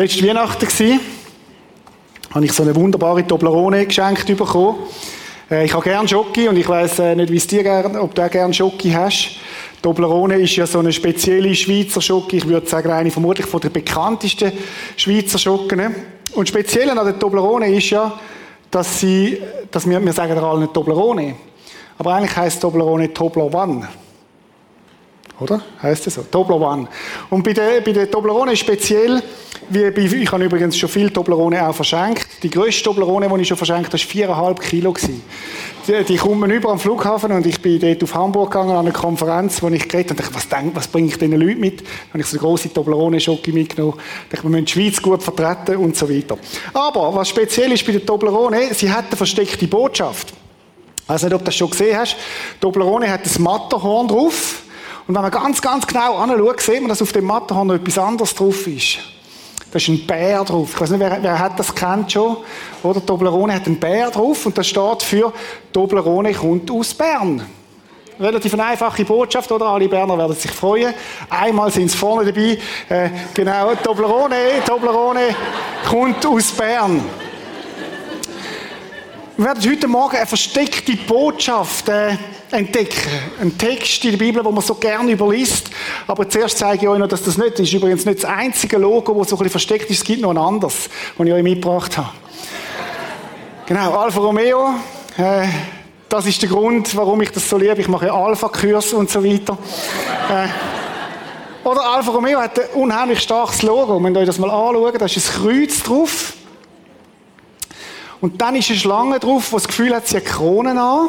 letzte Weihnachten gewesen, habe ich so eine wunderbare Toblerone geschenkt bekommen. Äh, ich habe gern Schoki und ich weiß äh, nicht, wie es dir gern, ob du auch gern Schoki hast. Toblerone ist ja so eine spezielle Schweizer Schoki. Ich würde sagen, eine vermutlich von der bekanntesten Schweizer Schocken. Und speziell an der Toblerone ist ja, dass sie, dass wir, wir sagen alle nicht Toblerone. Aber eigentlich heißt Toblerone Toblerone. Oder? Heißt das so? Toblerone. Und bei der, bei der Toblerone speziell, wie bei, ich habe übrigens schon viel Toblerone auch verschenkt. Die grösste Toblerone, die ich schon verschenkt habe, war 4,5 Kilo. Die, die kommen über am Flughafen und ich bin dort auf Hamburg gegangen an eine Konferenz, wo ich geredet habe und dachte, was, was bringe ich diesen Leuten mit? Dann habe ich so eine grosse Toblerone-Schocke mitgenommen. Ich wir müssen die Schweiz gut vertreten und so weiter. Aber, was speziell ist bei der Toblerone, sie hat eine versteckte Botschaft. Ich weiß nicht, ob du das schon gesehen hast. Die Toblerone hat ein Matterhorn drauf. Und wenn man ganz, ganz genau anschaut, sieht man, dass auf dem Matterhorn noch etwas anderes drauf ist. Da ist ein Bär drauf. Ich weiß nicht, wer, wer hat das kennt schon? Oder Toblerone hat einen Bär drauf und das steht für Toblerone kommt aus Bern. Relativ eine einfache Botschaft, oder? Alle Berner werden sich freuen. Einmal sind sie vorne dabei. Äh, genau, Toblerone, Toblerone kommt aus Bern. Wir werden heute Morgen eine versteckte Botschaft äh, entdecken. Ein Text in der Bibel, wo man so gerne überliest. Aber zuerst zeige ich euch noch, dass das nicht ist. Übrigens nicht das einzige Logo, das so ein bisschen versteckt ist. Es gibt noch ein anderes, das ich euch mitgebracht habe. Genau, Alfa Romeo. Äh, das ist der Grund, warum ich das so liebe. Ich mache Alpha-Kurs und so weiter. Äh, oder Alfa Romeo hat ein unheimlich starkes Logo. Wenn ihr euch das mal anschaut, da ist ein Kreuz drauf. Und dann ist eine Schlange drauf, die das Gefühl hat, sie hat Kronen an.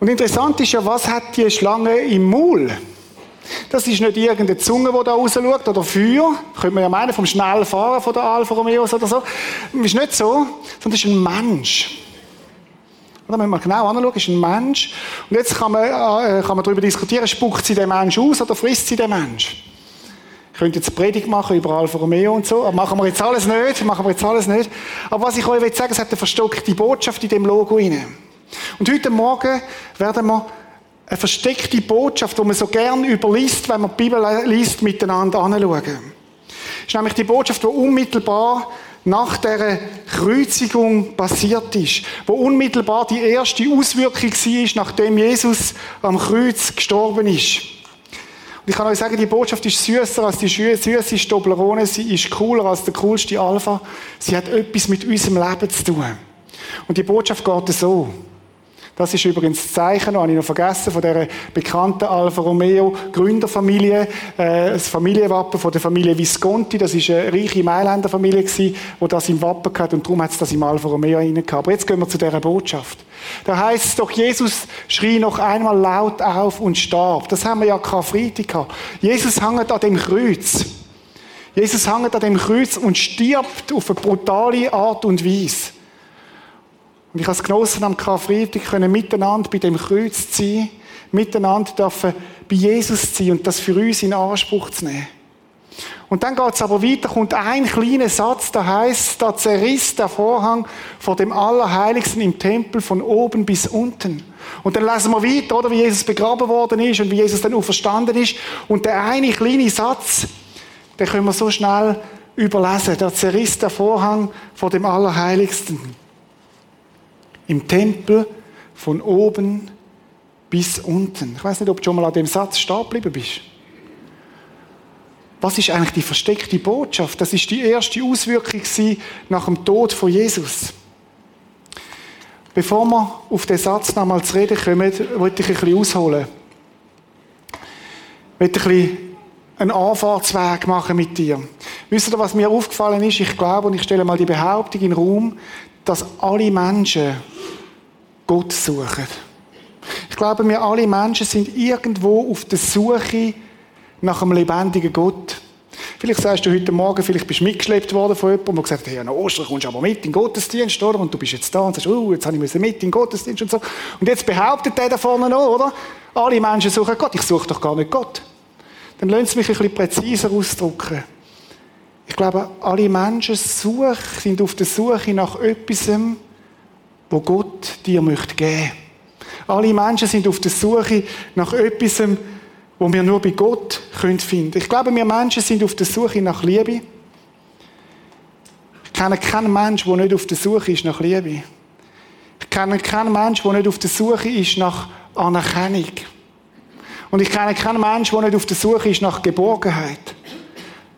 Und interessant ist ja, was hat die Schlange im Maul? Das ist nicht irgendeine Zunge, die da rausschaut, oder Feuer. Könnte man ja meinen, vom schnellen Fahren von der Alfa Romeos oder so. Das ist nicht so, sondern das ist ein Mensch. Oder wenn man genau anschaut, ist ein Mensch. Und jetzt kann man, äh, kann man darüber diskutieren, spuckt sie den Mensch aus oder frisst sie den Mensch? Könnte jetzt Predigt machen über Alfa Romeo und so, aber machen wir jetzt alles nicht, machen wir jetzt alles nicht. Aber was ich euch will sagen, es hat eine verstockte Botschaft in dem Logo inne. Und heute Morgen werden wir eine versteckte Botschaft, die man so gern überliest, wenn man die Bibel liest, miteinander anschauen. Das ist nämlich die Botschaft, die unmittelbar nach der Kreuzigung passiert ist, wo unmittelbar die erste Auswirkung war, nachdem Jesus am Kreuz gestorben ist. Und ich kann euch sagen, die Botschaft ist süßer als die süße Toblerone, sie ist cooler als der coolste Alpha. Sie hat etwas mit unserem Leben zu tun. Und die Botschaft geht so. Das ist übrigens das Zeichen, das habe ich noch vergessen, von der bekannten Alfa Romeo Gründerfamilie, äh, das Familienwappen von der Familie Visconti. Das ist eine reiche Mailänder Familie gewesen, die das im Wappen hat und darum hat es das im Alfa Romeo rein gehabt. Aber jetzt gehen wir zu dieser Botschaft. Da heißt es doch, Jesus schrie noch einmal laut auf und starb. Das haben wir ja Karfreitag gehabt. Jesus hängt an dem Kreuz. Jesus hängt an dem Kreuz und stirbt auf eine brutale Art und Weise. Und ich habe es genossen, am Karfreitag können miteinander bei dem Kreuz sein, miteinander dürfen bei Jesus sein und das für uns in Anspruch zu nehmen. Und dann geht es aber weiter, kommt ein kleiner Satz, da heißt, da zerriss der Vorhang vor dem Allerheiligsten im Tempel von oben bis unten. Und dann lesen wir weiter, oder, wie Jesus begraben worden ist und wie Jesus dann auferstanden ist. Und der eine kleine Satz, den können wir so schnell überlesen. Da zerriss der Vorhang vor dem Allerheiligsten im Tempel von oben bis unten. Ich weiß nicht, ob du schon mal an dem Satz stehen geblieben bist. Was ist eigentlich die versteckte Botschaft? Das ist die erste Auswirkung nach dem Tod von Jesus. Bevor wir auf den Satz nochmal zu reden kommen, wollte ich ein bisschen ausholen. Ich möchte ein bisschen einen Anfahrtsweg machen mit dir. Wisst ihr, was mir aufgefallen ist? Ich glaube, und ich stelle mal die Behauptung in den Raum, dass alle Menschen Gott suchen. Ich glaube, wir alle Menschen sind irgendwo auf der Suche nach einem lebendigen Gott. Vielleicht sagst du heute Morgen, vielleicht bist du mitgeschleppt worden von jemandem, der gesagt hat, hey, an Ostern kommst du aber mit in den Gottesdienst, oder? Und du bist jetzt da und sagst, oh, jetzt habe ich mit in den Gottesdienst und so. Und jetzt behauptet der da vorne noch, oder? Alle Menschen suchen Gott. Ich suche doch gar nicht Gott. Dann lassen Sie mich ein bisschen präziser ausdrücken. Ich glaube, alle Menschen suchen, sind auf der Suche nach etwas, wo Gott dir möchte geben. Alle Menschen sind auf der Suche nach etwas, wo wir nur bei Gott finden können Ich glaube, wir Menschen sind auf der Suche nach Liebe. Ich kenne keinen Menschen, der nicht auf der Suche ist nach Liebe. Ich kenne keinen Menschen, der nicht auf der Suche ist nach Anerkennung. Und ich kenne keinen Menschen, der nicht auf der Suche ist nach Geborgenheit.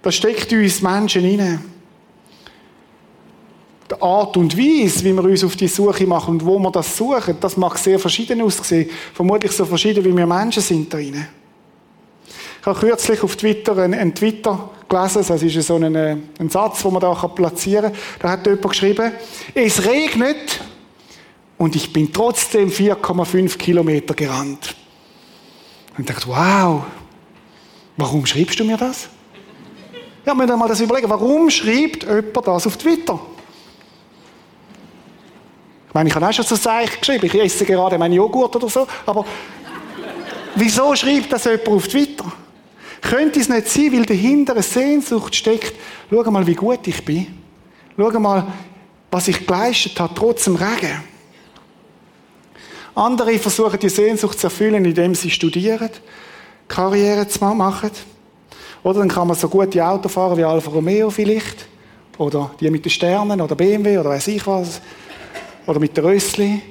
Das steckt uns Menschen hinein. Die Art und Weise, wie wir uns auf die Suche machen und wo wir das suchen, das mag sehr verschieden aussehen. Vermutlich so verschieden, wie wir Menschen sind da drinnen. Ich habe kürzlich auf Twitter einen, einen Twitter gelesen, das ist so ein, äh, ein Satz, den man da platzieren kann. Da hat jemand geschrieben, es regnet und ich bin trotzdem 4,5 Kilometer gerannt. Und ich dachte, wow, warum schreibst du mir das? Ja, wir mal das überlegen, warum schreibt jemand das auf Twitter? Ich meine, ich habe auch schon so Zeichen geschrieben, ich esse gerade meinen Joghurt oder so, aber wieso schreibt das jemand auf Twitter? Könnte es nicht sein, weil dahinter eine Sehnsucht steckt, schau mal, wie gut ich bin. Schau mal, was ich geleistet habe, trotz dem Regen. Andere versuchen die Sehnsucht zu erfüllen, indem sie studieren, Karriere zu machen. Oder dann kann man so gute Auto fahren wie Alfa Romeo vielleicht. Oder die mit den Sternen oder BMW oder weiß ich was. Oder mit der Rössli.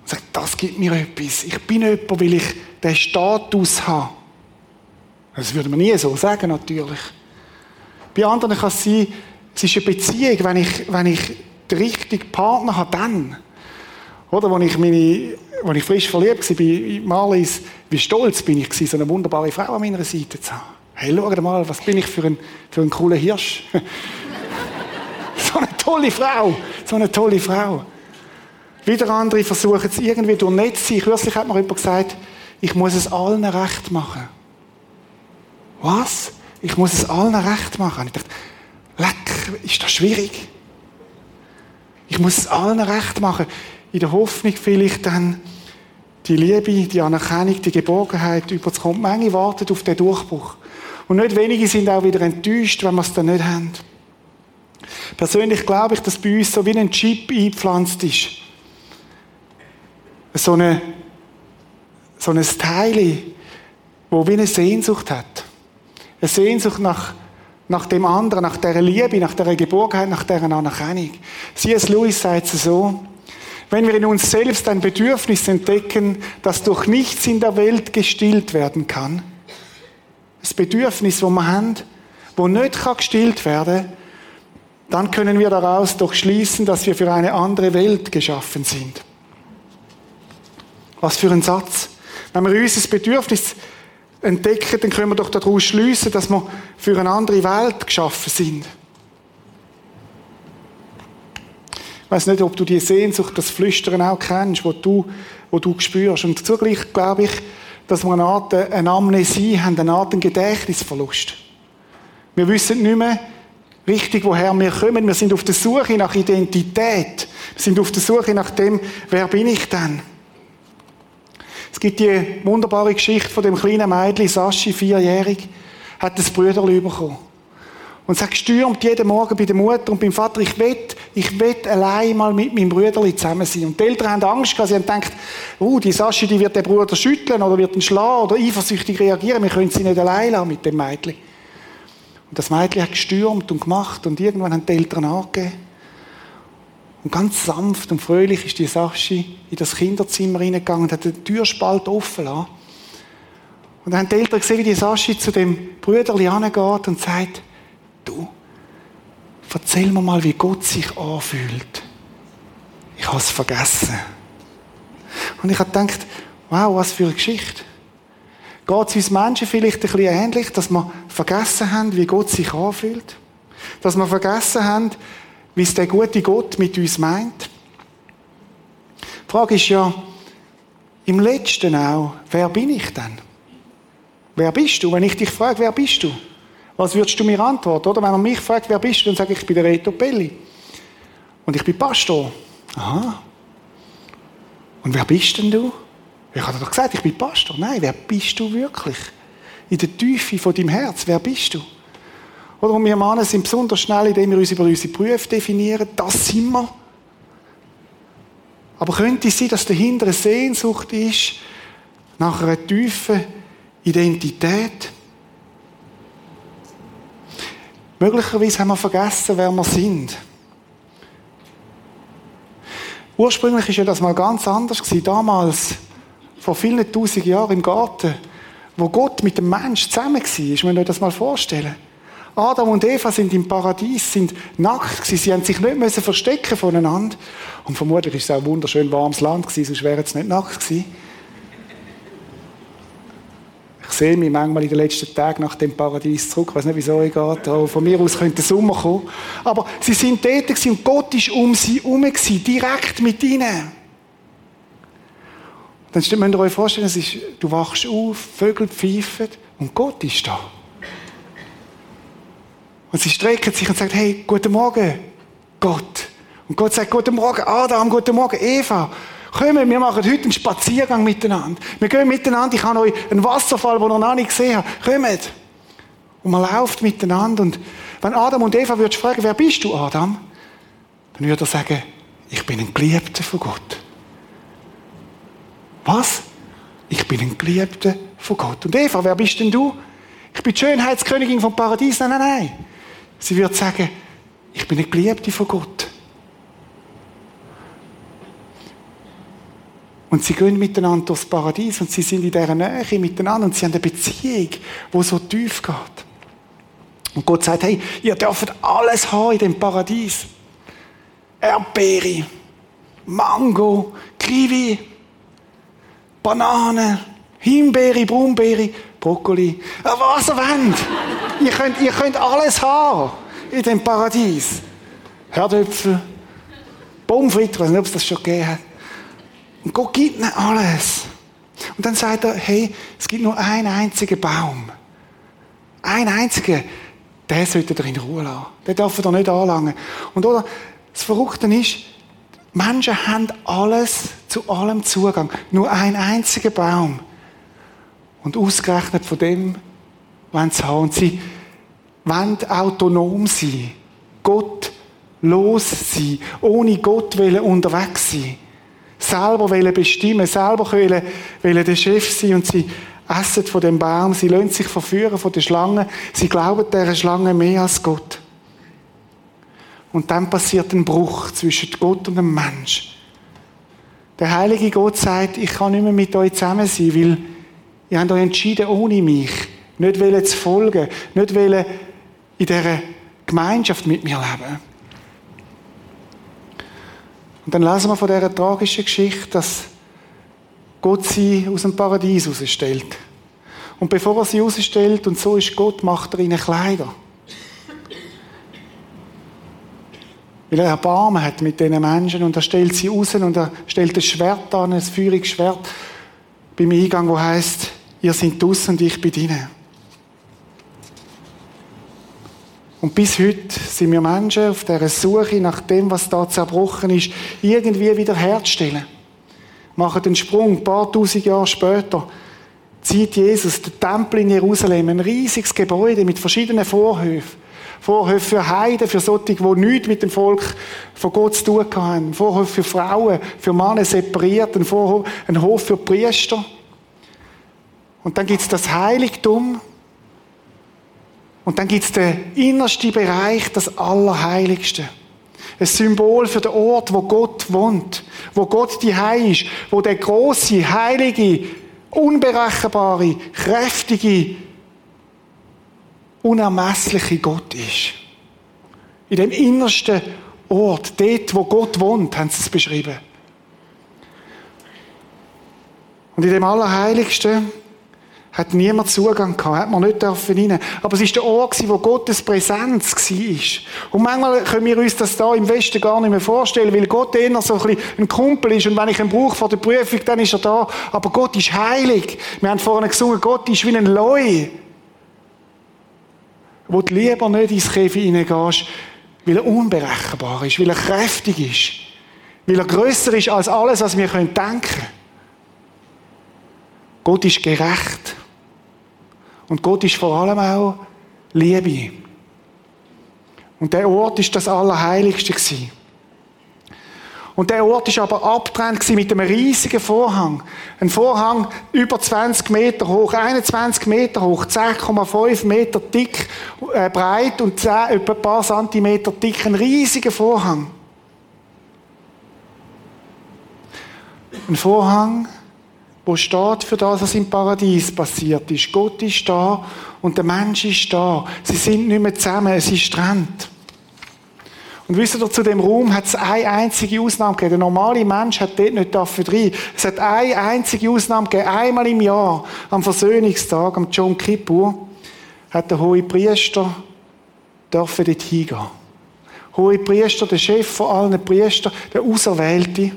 Und sagt, das gibt mir etwas. Ich bin jemand, weil ich den Status habe. Das würde man nie so sagen, natürlich. Bei anderen kann es sein, es ist eine Beziehung, wenn ich, wenn ich den richtigen Partner habe, dann. Oder, wenn ich, meine, wenn ich frisch verliebt war bei Marlies, wie stolz bin ich so eine wunderbare Frau an meiner Seite zu haben. Hey, schau mal, was bin ich für ein, für ein cooler Hirsch. so eine tolle Frau, so eine tolle Frau. Wieder andere versuchen es irgendwie durch Netz sein. Kürzlich hat mir jemand gesagt, ich muss es allen recht machen. Was? Ich muss es allen recht machen. Ich dachte, leck, ist das schwierig? Ich muss es allen recht machen. In der Hoffnung, vielleicht dann die Liebe, die Anerkennung, die Geborgenheit überzukommen. Menge warten auf den Durchbruch. Und nicht wenige sind auch wieder enttäuscht, wenn wir es dann nicht haben. Persönlich glaube ich, dass bei uns so wie ein Chip eingepflanzt ist. So, eine, so ein Teil, wo wie eine Sehnsucht hat. Eine Sehnsucht nach, nach dem anderen, nach der Liebe, nach der Geborgenheit, nach der Anerkennung. C.S. Lewis sagt es so, wenn wir in uns selbst ein Bedürfnis entdecken, das durch nichts in der Welt gestillt werden kann, das Bedürfnis, das wir haben, das nicht gestillt werden kann, dann können wir daraus doch schließen, dass wir für eine andere Welt geschaffen sind. Was für ein Satz. Wenn wir unser Bedürfnis entdecken, dann können wir doch daraus schließen, dass wir für eine andere Welt geschaffen sind. Ich weiß nicht, ob du die Sehnsucht, das Flüstern auch kennst, wo du, wo du spürst. Und zugleich glaube ich, dass wir eine Art eine Amnesie haben, eine Art Gedächtnisverlust. Wir wissen nicht mehr richtig, woher wir kommen. Wir sind auf der Suche nach Identität. Wir sind auf der Suche nach dem, wer bin ich denn? Es gibt die wunderbare Geschichte von dem kleinen Mädchen, Sashi, vierjährig, hat das Brüderli bekommen. Und sie hat gestürmt jeden Morgen bei der Mutter und beim Vater, ich will, ich will allein mal mit meinem Brüderli zusammen sein. Und die Eltern haben Angst gehabt, sie haben gedacht, oh, die Sashi, die wird den Bruder schütteln oder wird ihn schlagen oder eifersüchtig reagieren, wir können sie nicht allein lassen mit dem Mädchen. Und das Mädchen hat gestürmt und gemacht und irgendwann haben die Eltern angegeben. Und ganz sanft und fröhlich ist die Sashi in das Kinderzimmer reingegangen und hat den Türspalt offen lassen. Und dann haben die Eltern gesehen, wie die Sashi zu dem Brüderli angeht und sagt, du, erzähl mir mal, wie Gott sich anfühlt. Ich habe es vergessen. Und ich habe gedacht, wow, was für eine Geschichte. Geht es uns Menschen vielleicht ein bisschen ähnlich, dass wir vergessen haben, wie Gott sich anfühlt? Dass wir vergessen haben, wie es der gute Gott mit uns meint. Die Frage ist ja, im Letzten auch, wer bin ich denn? Wer bist du? Wenn ich dich frage, wer bist du? Was würdest du mir antworten? Oder wenn man mich fragt, wer bist du, dann sage ich, ich bin der Reto Pelli. Und ich bin Pastor. Aha. Und wer bist denn du? Ich habe doch gesagt, ich bin Pastor. Nein, wer bist du wirklich? In der Tiefe von deinem Herz, wer bist du? Oder wir Männer sind besonders schnell, indem wir uns über unsere Berufe definieren. Das sind wir. Aber könnte es sein, dass dahinter eine Sehnsucht ist nach einer tiefen Identität? Möglicherweise haben wir vergessen, wer wir sind. Ursprünglich ist ja das mal ganz anders gewesen. Damals, vor vielen tausend Jahren im Garten, wo Gott mit dem Mensch zusammen war. Ich muss euch das mal vorstellen. Adam und Eva sind im Paradies, sind nackt gewesen. Sie haben sich nicht müssen verstecken voneinander. Und vermutlich ist es auch ein wunderschön warmes Land gewesen, sonst wären sie nicht nackt gewesen. Ich sehe mich manchmal in den letzten Tagen nach dem Paradies zurück. Ich weiß nicht, wie es euch geht. Aber von mir aus könnte der Sommer kommen. Aber sie sind dort und Gott ist um sie herum, direkt mit ihnen. Dann müsst ihr euch vorstellen, es ist, du wachst auf, Vögel pfeifen und Gott ist da. Und sie strecken sich und sagen, hey, guten Morgen, Gott. Und Gott sagt, guten Morgen, Adam, guten Morgen, Eva. Kommen, wir machen heute einen Spaziergang miteinander. Wir gehen miteinander. Ich habe euch einen Wasserfall, den ihr noch nicht gesehen habt. Kommt. Und man läuft miteinander. Und wenn Adam und Eva würdest fragen, wer bist du, Adam? Dann würde er sagen, ich bin ein Geliebter von Gott. Was? Ich bin ein Geliebter von Gott. Und Eva, wer bist denn du? Ich bin die Schönheitskönigin vom Paradies. Nein, nein, nein. Sie würde sagen, ich bin eine Geliebte von Gott. Und sie gehen miteinander durchs Paradies und sie sind in dieser Nähe miteinander und sie haben eine Beziehung, die so tief geht. Und Gott sagt, hey, ihr dürft alles haben in dem Paradies. Erdbeere, Mango, Kiwi, Bananen, Himbeere, Brombeere, Brokkoli, was ihr wollt. ihr, könnt, ihr könnt alles haben in dem Paradies. Herdöpfel, frites, ich weiß nicht, ob es das schon gegeben hat. Und Gott gibt ihnen alles. Und dann sagt er, hey, es gibt nur einen einzigen Baum. Ein einziger, der sollte er in Ruhe lassen. Den darf er nicht anlangen. Und oder, das Verrückte ist, Menschen haben alles, zu allem Zugang. Nur ein einziger Baum. Und ausgerechnet von dem wollen sie haben. Und sie wollen autonom sein. Gott los sein. Ohne Gott unterwegs sein selber bestimmen selber wollen, wollen der Chef sein und sie essen von dem Baum, sie lassen sich verführen von der Schlange, sie glauben dieser Schlange mehr als Gott. Und dann passiert ein Bruch zwischen Gott und dem Mensch. Der heilige Gott sagt, ich kann nicht mehr mit euch zusammen sein, weil ihr habt euch entschieden, ohne mich nicht zu folgen, nicht in dieser Gemeinschaft mit mir leben. Und dann lesen wir von dieser tragischen Geschichte, dass Gott sie aus dem Paradies rausstellt. Und bevor er sie rausstellt, und so ist Gott, macht er ihnen Kleider. Weil er Erbarmen hat mit diesen Menschen und er stellt sie raus und er stellt ein Schwert an, ein feuriges Schwert beim Eingang, wo heißt, ihr seid draussen und ich bin drinnen. Und bis heute sind wir Menschen auf der Suche nach dem, was da zerbrochen ist, irgendwie wieder herzustellen. Machen den Sprung, ein paar tausend Jahre später, zieht Jesus den Tempel in Jerusalem, ein riesiges Gebäude mit verschiedenen Vorhöfen. Vorhöfe für Heiden, für solche, die nichts mit dem Volk von Gott zu tun haben. Vorhof für Frauen, für Männer separiert, ein, Vorhof, ein Hof für Priester. Und dann gibt es das Heiligtum, und dann gibt es den innersten Bereich, das Allerheiligste. Ein Symbol für den Ort, wo Gott wohnt, wo Gott die Heil ist, wo der große, heilige, unberechenbare, kräftige, unermessliche Gott ist. In dem innersten Ort, dort, wo Gott wohnt, haben sie es beschrieben. Und in dem Allerheiligsten hat niemand Zugang gehabt, hat man nicht dürfen rein. Aber es ist der Ort, wo Gottes Präsenz war. Und manchmal können wir uns das da im Westen gar nicht mehr vorstellen, weil Gott eher so ein, bisschen ein Kumpel ist und wenn ich ihn brauche vor der Prüfung, dann ist er da. Aber Gott ist heilig. Wir haben vorhin gesungen, Gott ist wie ein Leu. Wo du lieber nicht ins Käfig hineingehst, weil er unberechenbar ist, weil er kräftig ist, weil er grösser ist als alles, was wir denken können. Gott ist gerecht. Und Gott ist vor allem auch Liebe. Und der Ort ist das Allerheiligste gewesen. Und der Ort ist aber abgetrennt mit einem riesigen Vorhang. Ein Vorhang über 20 Meter hoch, 21 Meter hoch, 10,5 Meter dick, äh, breit und 10, etwa ein paar Zentimeter dick. Ein riesiger Vorhang. Ein Vorhang, wo steht für das, was im Paradies passiert ist. Gott ist da und der Mensch ist da. Sie sind nicht mehr zusammen, es ist Trend. Und wisst ihr, zu dem Raum hat es eine einzige Ausnahme gegeben. Der normale Mensch hat dort nicht dafür rein. Es hat eine einzige Ausnahme gegeben. Einmal im Jahr, am Versöhnungstag, am John Kippur, hat der hohe Priester dort hingehen. Hohe Priester, der Chef von allen Priestern, der Auserwählte,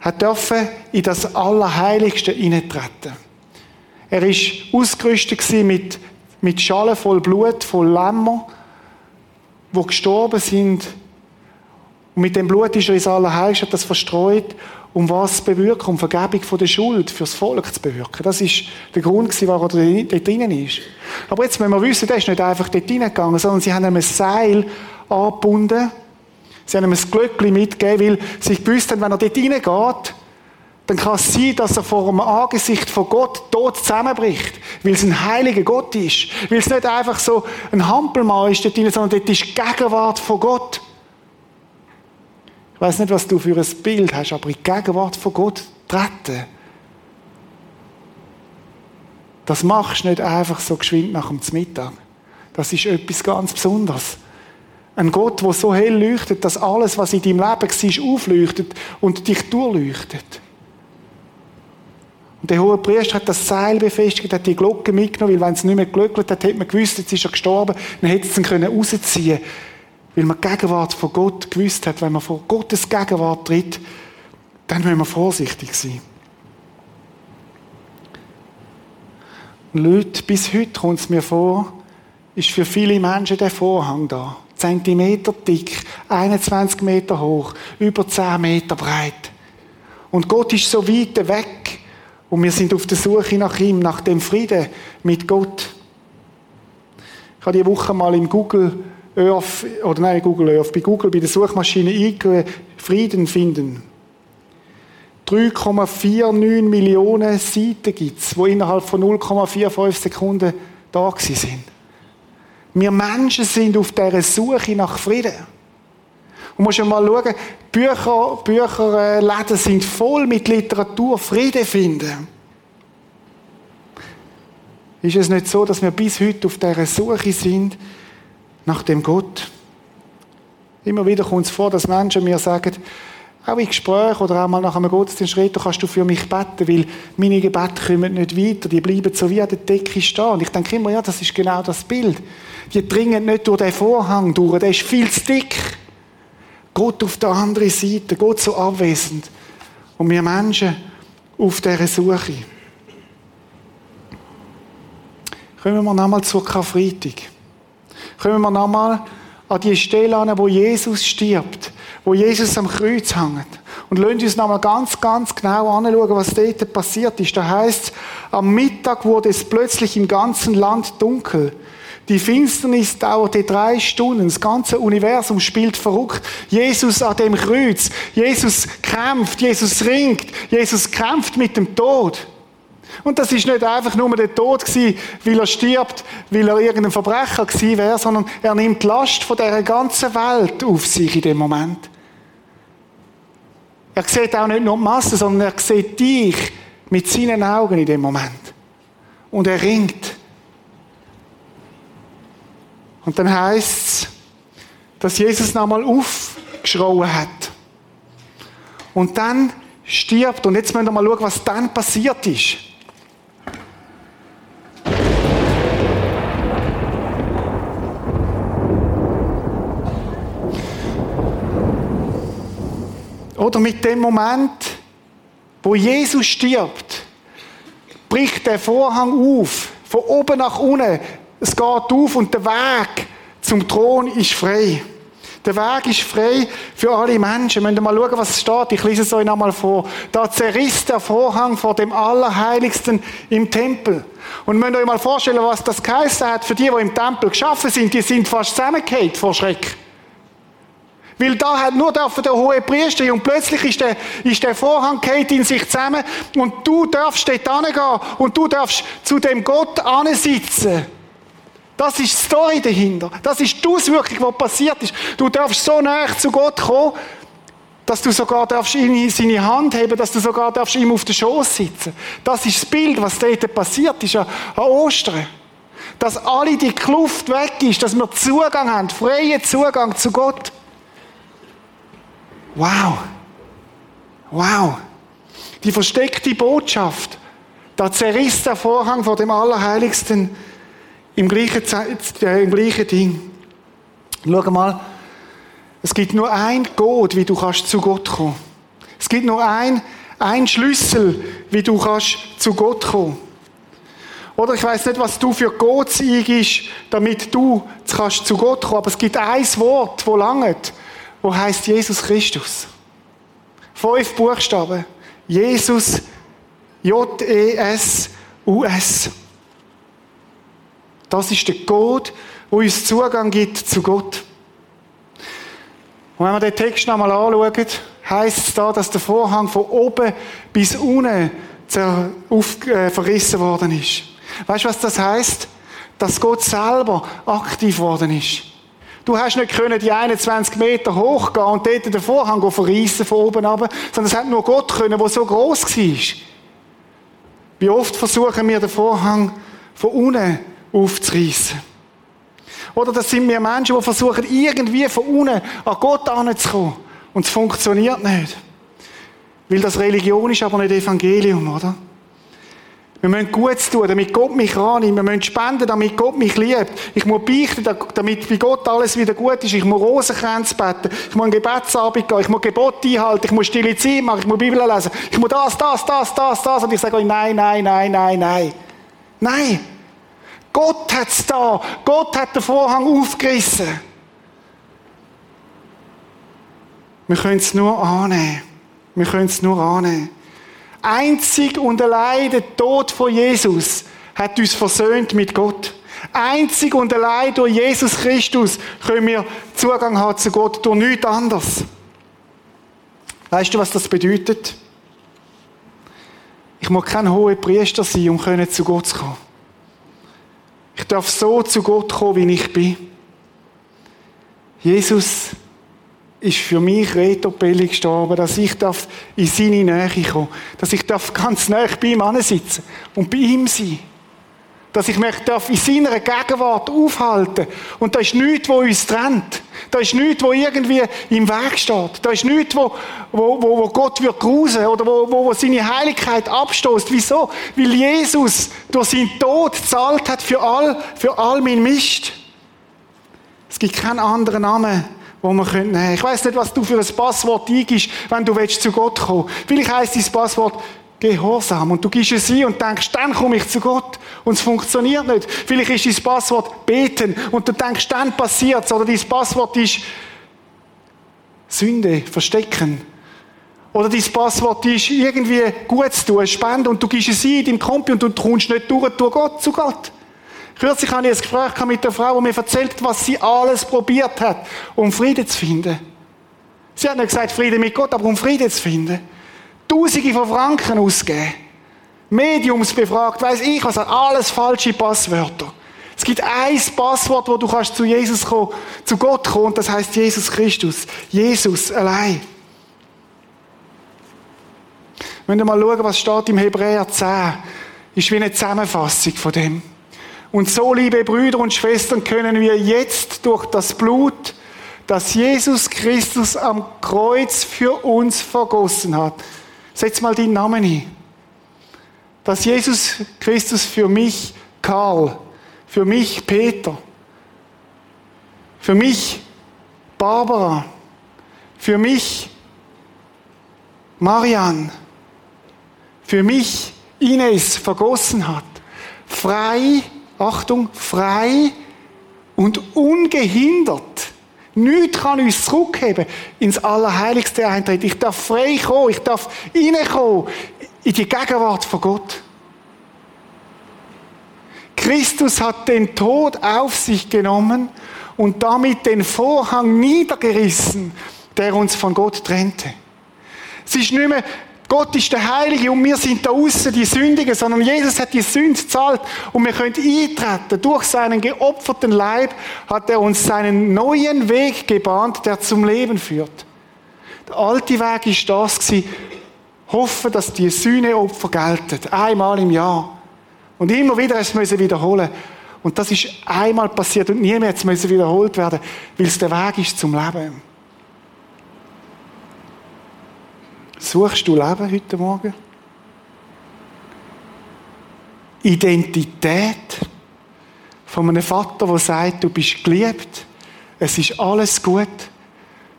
hat dürfen in das Allerheiligste hineintreten. Er ist ausgerüstet mit, mit Schalen voll Blut, voll Lämmer, wo gestorben sind. Und mit dem Blut ist er ins Allerheiligste, hat das verstreut, um was zu bewirken, um Vergebung von der Schuld fürs Volk zu bewirken. Das ist der Grund, warum er dort drinnen ist. Aber jetzt müssen wir wissen, der ist nicht einfach dort hineingegangen, sondern sie haben ihm ein Seil angebunden. Sie haben ihm ein Glöckchen mitgegeben, weil sie gewusst haben, wenn er dort hineingeht, dann kann es sein, dass er vor dem Angesicht von Gott tot zusammenbricht. Weil es ein heiliger Gott ist. Weil es nicht einfach so ein Hampelmann ist dort drin, sondern dort ist die Gegenwart von Gott. Ich weiß nicht, was du für ein Bild hast, aber in die Gegenwart von Gott treten. Das machst du nicht einfach so geschwind nach dem Mittag. Das ist etwas ganz Besonderes. Ein Gott, der so hell leuchtet, dass alles, was in deinem Leben war, aufleuchtet und dich durchleuchtet. Und der hohe Priester hat das Seil befestigt, hat die Glocke mitgenommen, weil wenn es nicht mehr geglöckelt hat, hätte man gewusst, jetzt ist er gestorben, dann hätte es ihn können rausziehen weil man die Gegenwart von Gott gewusst hat, wenn man vor Gottes Gegenwart tritt, dann müssen wir vorsichtig sein. Leute, bis heute kommt es mir vor, ist für viele Menschen der Vorhang da. Zentimeter dick, 21 Meter hoch, über 10 Meter breit. Und Gott ist so weit weg, und wir sind auf der Suche nach ihm, nach dem Frieden mit Gott. Ich habe die Woche mal im Google Earth, oder nein, Google Earth, bei Google, bei der Suchmaschine eingegeben, Frieden finden. 3,49 Millionen Seiten gibt es, die innerhalb von 0,45 Sekunden da sind. Wir Menschen sind auf dieser Suche nach Frieden. Und musst mal schauen, Bücher, Bücherläden sind voll mit Literatur, Frieden finden. Ist es nicht so, dass wir bis heute auf dieser Suche sind nach dem Gott? Immer wieder kommt es vor, dass Menschen mir sagen, auch in Gesprächen oder auch mal nach einem Gottesdienst reden, kannst du für mich beten, weil meine Gebete kommen nicht weiter, die bleiben so wie an der Decke stehen. Und ich denke immer, ja, das ist genau das Bild. Die dringen nicht durch den Vorhang durch, der ist viel zu dick. Gott auf der anderen Seite, Gott so abwesend. Und wir Menschen auf dieser Suche. Kommen wir nochmal zur Karfreitag. Kommen wir nochmal an die Stelle an, wo Jesus stirbt, wo Jesus am Kreuz hängt. Und lasst uns nochmal ganz, ganz genau anschauen, was dort passiert ist. Da heißt am Mittag wurde es plötzlich im ganzen Land dunkel. Die Finsternis dauerte drei Stunden. Das ganze Universum spielt verrückt. Jesus an dem Kreuz. Jesus kämpft. Jesus ringt. Jesus kämpft mit dem Tod. Und das ist nicht einfach nur der Tod gewesen, weil er stirbt, weil er irgendein Verbrecher gewesen wäre, sondern er nimmt die Last von der ganzen Welt auf sich in dem Moment. Er sieht auch nicht nur die Masse, sondern er sieht dich mit seinen Augen in dem Moment. Und er ringt. Und dann heißt es, dass Jesus nochmal aufgeschrauen hat. Und dann stirbt. Und jetzt müssen wir mal schauen, was dann passiert ist. Oder mit dem Moment, wo Jesus stirbt, bricht der Vorhang auf, von oben nach unten. Es geht auf und der Weg zum Thron ist frei. Der Weg ist frei für alle Menschen. Wir müssen mal schauen, was steht. Ich lese es euch nochmal vor. Da zerriss der Vorhang vor dem Allerheiligsten im Tempel. Und müsst euch mal vorstellen, was das geheißen hat für die, die im Tempel geschaffen sind. Die sind fast zusammengefallen vor Schreck. Weil da hat nur der hohe Priester und plötzlich ist der, ist der Vorhang geht in sich zusammen und du darfst dort hingehen und du darfst zu dem Gott sitzen. Das ist die Story dahinter. Das ist die Auswirkung, was passiert ist. Du darfst so nah zu Gott kommen, dass du sogar darfst in seine Hand heben, dass du sogar darfst ihm auf den Schoß sitzen. Das ist das Bild, was dort passiert ist an Ostern. Dass alle die Kluft weg ist, dass wir Zugang haben, freien Zugang zu Gott. Wow. Wow. Die versteckte Botschaft. Da zerriss der Vorhang vor dem Allerheiligsten im gleichen, äh, im gleichen Ding. Schau mal, es gibt nur ein Gott, wie du kannst zu Gott kommen. Es gibt nur ein, ein Schlüssel, wie du kannst zu Gott kommen. Oder ich weiß nicht, was du für Gott ist, damit du kannst zu Gott kommen. Aber es gibt ein Wort, wo langt, wo heißt Jesus Christus. Fünf Buchstaben. Jesus, J-E-S-U-S. Das ist der Gott, wo uns Zugang gibt zu Gott. Und wenn wir den Text nochmal anschauen, heisst es da, dass der Vorhang von oben bis unten äh, verrissen worden ist. Weißt du, was das heisst? Dass Gott selber aktiv worden ist. Du hast nicht können die 21 Meter hochgehen und dort den Vorhang verreissen von oben ab, sondern es hat nur Gott können, der so groß war. Wie oft versuchen wir den Vorhang von unten aufzureißen? Oder das sind wir Menschen, die versuchen, irgendwie von unten an Gott anzukommen. Und es funktioniert nicht. Weil das Religion ist aber nicht Evangelium, oder? Wir müssen Gutes tun, damit Gott mich annimmt. Wir müssen spenden, damit Gott mich liebt. Ich muss beichten, damit bei Gott alles wieder gut ist. Ich muss Rosenkränze beten. Ich muss einen Gebetsabend gehen. Ich muss Gebot einhalten. Ich muss stille Zeit machen. Ich muss Bibel lesen. Ich muss das, das, das, das, das. Und ich sage euch, nein, nein, nein, nein, nein. Nein. Gott hat es da. Gott hat den Vorhang aufgerissen. Wir können es nur annehmen. Wir können es nur annehmen. Einzig und allein der Tod von Jesus hat uns versöhnt mit Gott. Einzig und allein durch Jesus Christus können wir Zugang haben zu Gott, durch nichts anderes. Weißt du, was das bedeutet? Ich muss kein hoher Priester sein, um zu Gott zu kommen. Ich darf so zu Gott kommen, wie ich bin. Jesus ist für mich Retopelli gestorben, dass ich darf in seine Nähe kommen dass ich darf ganz nah bei ihm sitzen und bei ihm sein. Dass ich mich darf in seiner Gegenwart aufhalten Und da ist nichts, wo uns trennt. Da ist nichts, wo irgendwie im Weg steht. Da ist nichts, wo, wo, wo, wo Gott wird grusen oder wo, wo, wo seine Heiligkeit abstoßt. Wieso? Weil Jesus durch seinen Tod zahlt hat für all, für all mein Mist. Es gibt keinen anderen Namen, wo man nehmen könnte. Ich weiß nicht, was du für ein Passwort eingibst, wenn du willst zu Gott kommen. Vielleicht heisst dein Passwort Gehorsam. Und du gibst es ein und denkst, dann komme ich zu Gott. Und es funktioniert nicht. Vielleicht ist dein Passwort beten und du denkst, dann passiert es. Oder dein Passwort ist Sünde, verstecken. Oder dein Passwort ist irgendwie gut zu tun, spenden und du gibst es ein in deinem Kompi und du kommst nicht durch, durch Gott, zu Gott. Kürzlich hatte ich ein Gespräch mit einer Frau, die mir erzählt, was sie alles probiert hat, um Frieden zu finden. Sie hat nicht gesagt Frieden mit Gott, aber um Frieden zu finden. Tausende von Franken ausgeben. Mediums befragt, weiß ich was, alles falsche Passwörter. Es gibt ein Passwort, wo du kannst zu Jesus kommen, zu Gott kommen, und das heißt Jesus Christus. Jesus allein. Wenn wir mal schauen, was steht im Hebräer 10, ist wie eine Zusammenfassung von dem. Und so, liebe Brüder und Schwestern, können wir jetzt durch das Blut, das Jesus Christus am Kreuz für uns vergossen hat. Setz mal den Namen hin. Dass Jesus Christus für mich Karl, für mich Peter, für mich Barbara, für mich Marian, für mich Ines vergossen hat. Frei Achtung, frei und ungehindert. Nichts kann uns zurückheben ins Allerheiligste eintreten. Ich darf frei kommen, ich darf reinkommen in die Gegenwart von Gott. Christus hat den Tod auf sich genommen und damit den Vorhang niedergerissen, der uns von Gott trennte. Es ist nicht mehr Gott ist der Heilige und wir sind da außen die Sündigen, sondern Jesus hat die Sünde zahlt und wir können eintreten. Durch seinen geopferten Leib hat er uns seinen neuen Weg gebahnt, der zum Leben führt. Der alte Weg ist das hoffen, dass die Sühneopfer gelten. Einmal im Jahr. Und immer wieder müssen wir wiederholen. Und das ist einmal passiert und nie mehr müssen wiederholt werden, weil es der Weg ist zum Leben. Suchst du Leben heute Morgen? Identität von einem Vater, der sagt, du bist geliebt, es ist alles gut.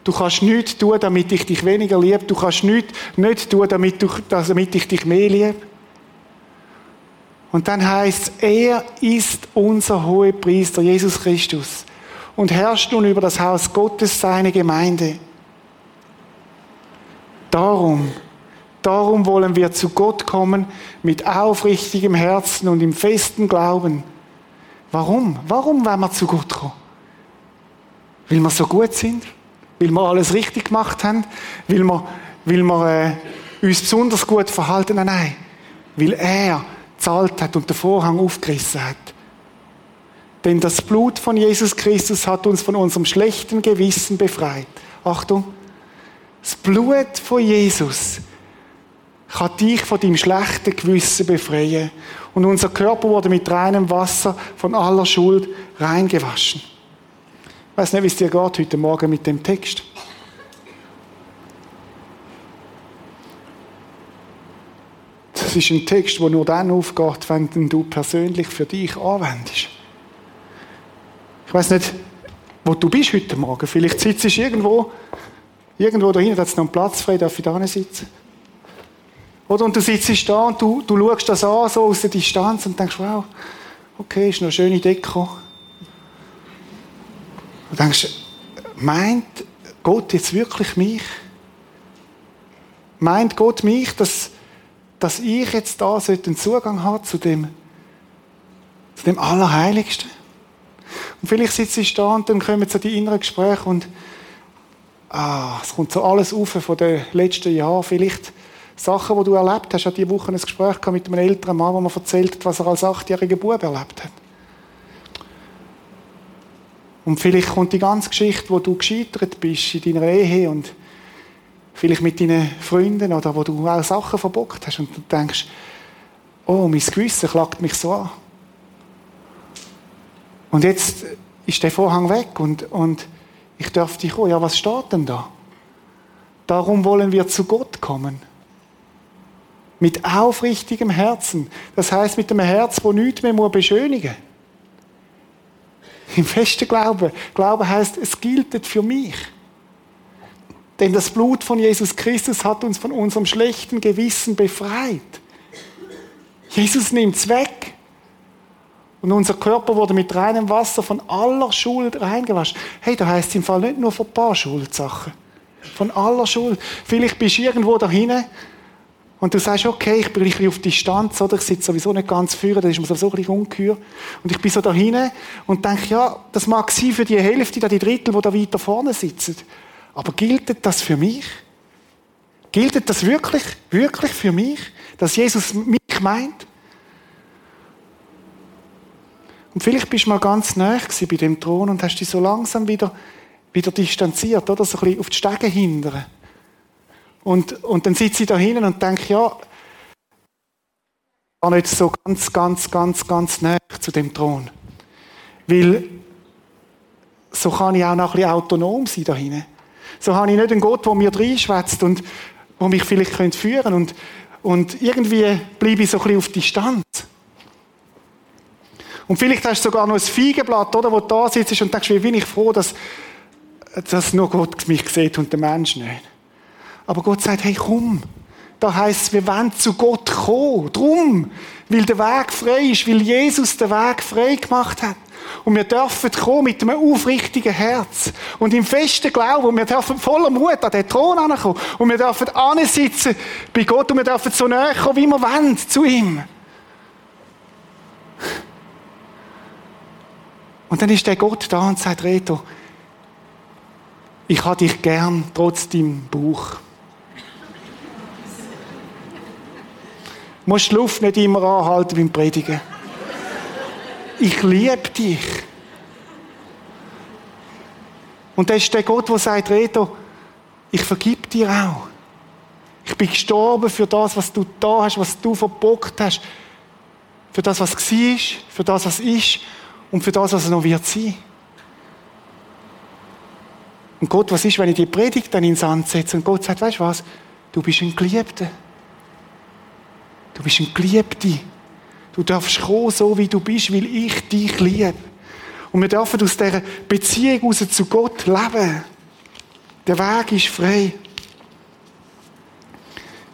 Du kannst nichts tun, damit ich dich weniger liebe. Du kannst nichts nicht tun, damit, du, damit ich dich mehr liebe. Und dann heißt es, er ist unser hoher Priester, Jesus Christus, und herrscht nun über das Haus Gottes, seine Gemeinde. Darum, darum wollen wir zu Gott kommen mit aufrichtigem Herzen und im festen Glauben. Warum? Warum wollen wir zu Gott kommen? Weil wir so gut sind? Weil wir alles richtig gemacht haben? Weil wir, weil wir äh, uns besonders gut verhalten? Nein, nein. Weil er zahlt hat und den Vorhang aufgerissen hat. Denn das Blut von Jesus Christus hat uns von unserem schlechten Gewissen befreit. Achtung, das Blut von Jesus kann dich von deinem schlechten Gewissen befreien. Und unser Körper wurde mit reinem Wasser von aller Schuld reingewaschen. Ich weiß nicht, wie es dir geht heute Morgen mit dem Text. Das ist ein Text, der nur dann aufgeht, wenn du persönlich für dich anwendest. Ich weiß nicht, wo du bist heute Morgen. Vielleicht sitzt du irgendwo, irgendwo da hinten, hat es noch einen Platz frei, darf ich da sitzen? Oder? Und du sitzt da und du, du schaust das an, so aus der Distanz und denkst, wow, okay, ist noch eine schöne Deko. Du denkst, meint Gott jetzt wirklich mich? Meint Gott mich, dass dass ich jetzt da einen Zugang habe zu dem, zu dem Allerheiligsten. Und vielleicht sitzt ich da und dann kommen so die inneren Gespräche und ah, es kommt so alles auf von den letzten Jahren. Vielleicht Sachen, die du erlebt hast. Ich hatte diese Woche ein Gespräch mit einem älteren Mann, der mir erzählt hat, was er als achtjähriger Bub erlebt hat. Und vielleicht kommt die ganze Geschichte, wo du gescheitert bist in deiner Ehe und vielleicht mit deinen Freunden oder wo du auch Sachen verbockt hast und du denkst, oh, mein Gewissen klagt mich so an. Und jetzt ist der Vorhang weg und, und ich darf dich kommen. Ja, was steht denn da? Darum wollen wir zu Gott kommen. Mit aufrichtigem Herzen. Das heißt mit einem Herz, wo nichts mehr beschönigen muss. Im festen Glauben. Glauben heißt, es gilt für mich. Denn das Blut von Jesus Christus hat uns von unserem schlechten Gewissen befreit. Jesus nimmt es weg. Und unser Körper wurde mit reinem Wasser von aller Schuld reingewaschen. Hey, da heißt es im Fall nicht nur von ein paar Schuldsachen. Von aller Schuld. Vielleicht bist du irgendwo da hinten und du sagst, okay, ich bin ein bisschen auf Distanz, oder? Ich sitze sowieso nicht ganz führen, da ist mir sowieso ein bisschen ungeheuer. Und ich bin so da hinten und denke, ja, das mag sein für die Hälfte, die Drittel, die da weiter vorne sitzen. Aber gilt das für mich? Gilt das wirklich, wirklich für mich, dass Jesus mich meint? Und vielleicht bist du mal ganz nah bei dem Thron und hast dich so langsam wieder, wieder distanziert, oder? So ein bisschen auf die Stege hindern. Und, und dann sitze ich da hinten und denke, ja, gar nicht so ganz, ganz, ganz, ganz nah zu dem Thron. Weil so kann ich auch noch ein bisschen autonom sein da hinten. So habe ich nicht einen Gott, der mir reinschwätzt und der mich vielleicht führen könnte. Und, und irgendwie bleibe ich so ein bisschen auf Distanz. Und vielleicht hast du sogar noch ein Feigenblatt, oder, wo du da sitzt und denkst, wie bin ich froh, dass, dass nur Gott mich sieht und der Mensch nicht. Aber Gott sagt, hey, komm. Da heißt es, wir wollen zu Gott kommen. Drum. Weil der Weg frei ist, weil Jesus den Weg frei gemacht hat. Und wir dürfen kommen mit einem aufrichtigen Herz. Und im festen Glauben. Und wir dürfen voller Mut an den Thron ankommen. Und wir dürfen sitzen bei Gott. Und wir dürfen so näher kommen, wie wir wollen, zu ihm. Und dann ist der Gott da und sagt, Reto, ich habe dich gern, trotz deinem Bauch. Du musst die Luft nicht immer anhalten beim Predigen ich liebe dich. Und das ist der Gott, der sagt, Reto, ich vergib dir auch. Ich bin gestorben für das, was du da hast, was du verbockt hast. Für das, was war, für das, was ist und für das, was noch wird sein. Und Gott, was ist, wenn ich die Predigt dann ins Sand setze und Gott sagt, weißt du was? Du bist ein Geliebter. Du bist ein Geliebter. Du darfst kommen, so wie du bist, weil ich dich liebe. Und wir dürfen aus dieser Beziehung raus zu Gott leben. Der Weg ist frei.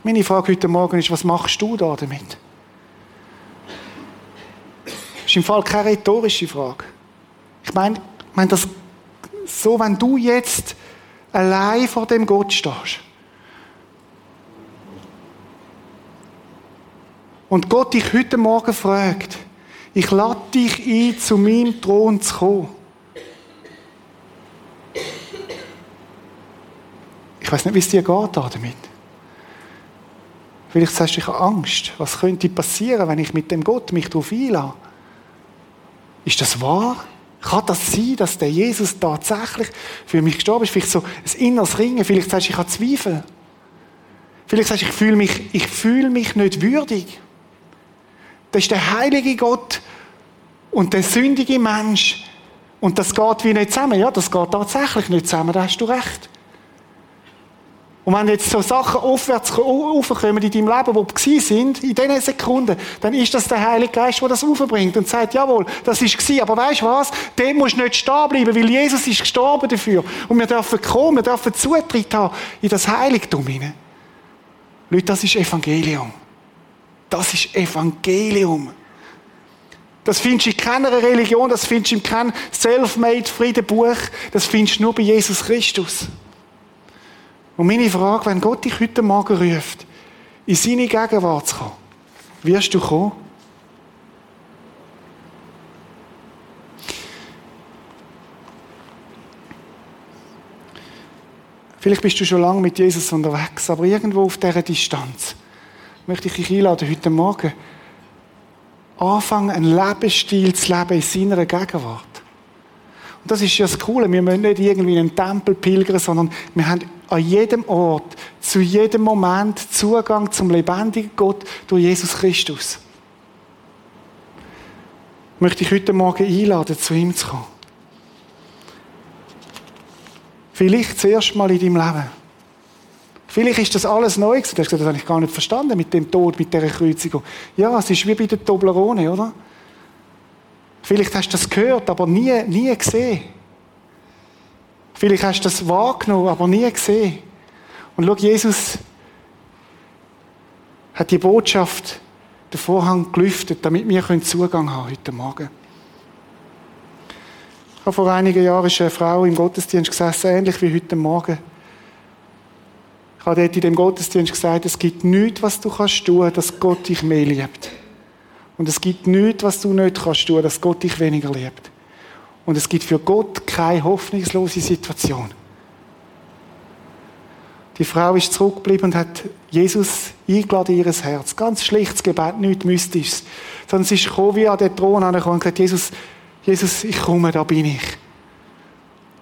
Meine Frage heute Morgen ist, was machst du da damit? Ist im Fall keine rhetorische Frage. Ich meine, ich meine das so, wenn du jetzt allein vor dem Gott stehst und Gott dich heute Morgen fragt, ich lade dich ein, zu meinem Thron zu kommen. Ich weiß nicht, wie es dir geht damit. Vielleicht sagst du, ich habe Angst. Was könnte passieren, wenn ich mit dem Gott mich darauf einlasse? Ist das wahr? Kann das sein, dass der Jesus tatsächlich für mich gestorben ist? Vielleicht so ein inneres Ringen. Vielleicht sagst du, ich habe Zweifel. Vielleicht sagst du, ich fühle mich, ich fühle mich nicht würdig. Das ist der heilige Gott und der sündige Mensch. Und das geht wie nicht zusammen. Ja, das geht tatsächlich nicht zusammen. Da hast du recht. Und wenn jetzt so Sachen aufwärts aufkommen in deinem Leben, die sind, in diesen Sekunden, dann ist das der Heilige Geist, der das aufbringt und sagt, jawohl, das ist gewesen. Aber weißt du was? Dem musst du nicht stehen bleiben, weil Jesus ist gestorben dafür. Und wir dürfen kommen, wir dürfen Zutritt haben in das Heiligtum hinein. Leute, das ist Evangelium. Das ist Evangelium. Das findest du in keiner Religion, das findest du in keinem Self-Made Friedenbuch, das findest du nur bei Jesus Christus. Und meine Frage, wenn Gott dich heute Morgen ruft, in seine Gegenwart zu kommen, wirst du kommen? Vielleicht bist du schon lange mit Jesus unterwegs, aber irgendwo auf dieser Distanz möchte ich dich einladen, heute Morgen anfangen, einen Lebensstil zu leben in seiner Gegenwart. Und das ist ja das Coole. Wir müssen nicht irgendwie in einen Tempel pilgern, sondern wir haben an jedem Ort, zu jedem Moment Zugang zum lebendigen Gott durch Jesus Christus. Möchte ich heute Morgen einladen, zu ihm zu kommen. Vielleicht zuerst mal in deinem Leben. Vielleicht ist das alles neu gewesen. Du hast gesagt, das habe ich gar nicht verstanden mit dem Tod, mit dieser Kreuzigung. Ja, es ist wie bei der Toblerone, oder? Vielleicht hast du das gehört, aber nie, nie gesehen. Vielleicht hast du das wahrgenommen, aber nie gesehen. Und schau, Jesus hat die Botschaft, den Vorhang gelüftet, damit wir Zugang haben heute Morgen. Ich habe vor einigen Jahren eine Frau im Gottesdienst gesessen, ähnlich wie heute Morgen. Ich habe dort in dem Gottesdienst gesagt, es gibt nichts, was du kannst tun, dass Gott dich mehr liebt. Und es gibt nichts, was du nicht kannst tun, dass Gott dich weniger liebt. Und es gibt für Gott keine hoffnungslose Situation. Die Frau ist zurückgeblieben und hat Jesus eingeladen in ihr Herz. Ganz schlichtes Gebet, nichts Mystisches. Sondern sie ist gekommen wie an den Thron angekommen und gesagt, Jesus, Jesus, ich komme, da bin ich.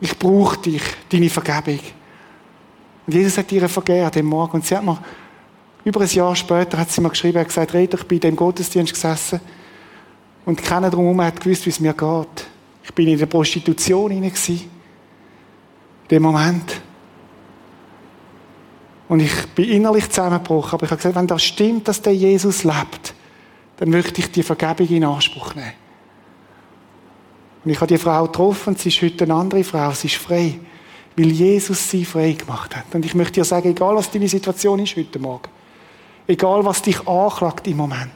Ich brauche dich, deine Vergebung. Und Jesus hat ihr vergeben an dem Morgen. Und sie hat mir über ein Jahr später hat sie mir geschrieben, hat gesagt, Red, ich bin in dem Gottesdienst gesessen und keiner drumherum hat gewusst, wie es mir geht. Ich bin in der Prostitution hinein in dem Moment. Und ich bin innerlich zusammengebrochen, aber ich habe gesagt, wenn das stimmt, dass der Jesus lebt, dann möchte ich die Vergebung in Anspruch nehmen. Und ich habe die Frau getroffen sie ist heute eine andere Frau, sie ist frei, weil Jesus sie frei gemacht hat. Und ich möchte dir sagen, egal was deine Situation ist heute Morgen, Egal, was dich anklagt im Moment.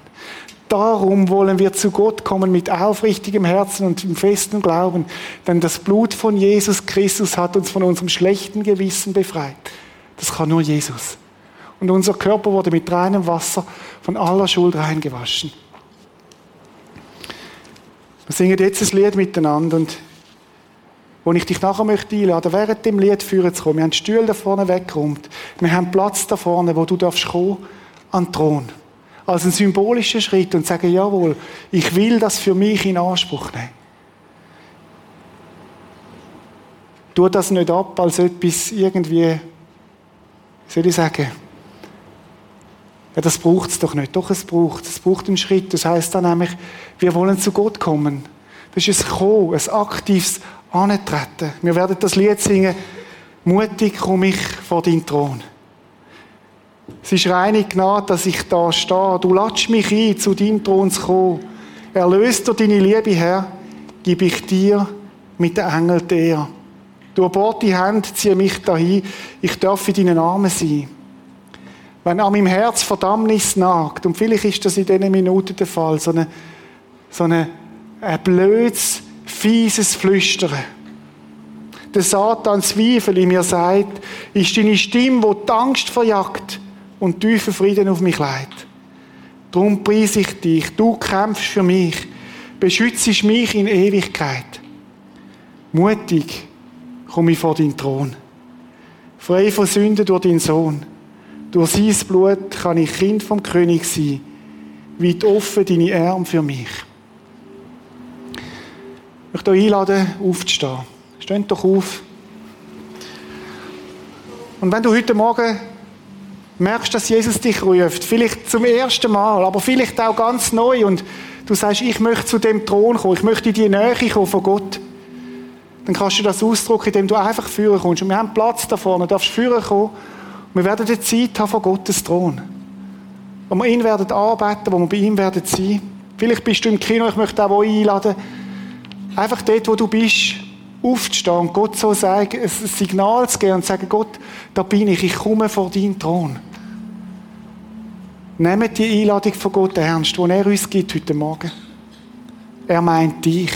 Darum wollen wir zu Gott kommen mit aufrichtigem Herzen und im festen Glauben, denn das Blut von Jesus Christus hat uns von unserem schlechten Gewissen befreit. Das kann nur Jesus. Und unser Körper wurde mit reinem Wasser von aller Schuld reingewaschen. Wir singen jetzt ein Lied miteinander und wo ich dich nachher möchte einladen, während dem Lied führen zu kommen. Wir haben Stühle da vorne weggeräumt. Wir haben Platz da vorne, wo du darfst kommen an den Thron. Als ein symbolischer Schritt und sagen, jawohl, ich will das für mich in Anspruch nehmen. Tu das nicht ab als etwas irgendwie soll ich sagen? Ja, das braucht es doch nicht. Doch, es braucht es. braucht einen Schritt. Das heißt dann nämlich, wir wollen zu Gott kommen. Das ist ein Kommen, ein aktives Antreten. Wir werden das Lied singen, mutig komme ich vor deinen Thron. Es ist reine Gnade, dass ich da stehe. Du latsch mich ein, zu deinem Thron zu kommen. Erlöst durch deine Liebe, Herr, gebe ich dir mit den Engeln der. Du erbohrte Hände, ziehe mich dahin. Ich darf in deinen Armen sein. Wenn an meinem Herz Verdammnis nagt, und vielleicht ist das in diesen Minuten der Fall, so eine, so eine, ein blödes, fieses Flüstern. Der Satan Zweifel in mir sagt, ist deine Stimme, wo die Angst verjagt und tiefen Frieden auf mich leitet. Darum preise ich dich. Du kämpfst für mich. Beschützest mich in Ewigkeit. Mutig komme ich vor deinen Thron. Frei von Sünden durch deinen Sohn. Durch sein Blut kann ich Kind vom König sein. Weit offen deine Arme für mich. Ich möchte euch einladen, aufzustehen. Steht doch auf. Und wenn du heute Morgen merkst, dass Jesus dich ruft, vielleicht zum ersten Mal, aber vielleicht auch ganz neu und du sagst, ich möchte zu dem Thron kommen, ich möchte in die Nähe kommen von Gott, dann kannst du das ausdrücken, indem du einfach führen kommst. Und wir haben Platz da vorne, du darfst führen kommen. Und wir werden die Zeit haben von Gottes Thron. Wo wir ihn werden arbeiten, wo wir bei ihm werden sein. Vielleicht bist du im Kino, ich möchte auch euch einladen, einfach dort, wo du bist, aufzustehen und Gott so sagen, ein Signal zu geben und zu sagen, Gott, da bin ich, ich komme vor deinen Thron. Nehmt die Einladung von Gott ernst, die er uns gibt heute Morgen. Er meint dich.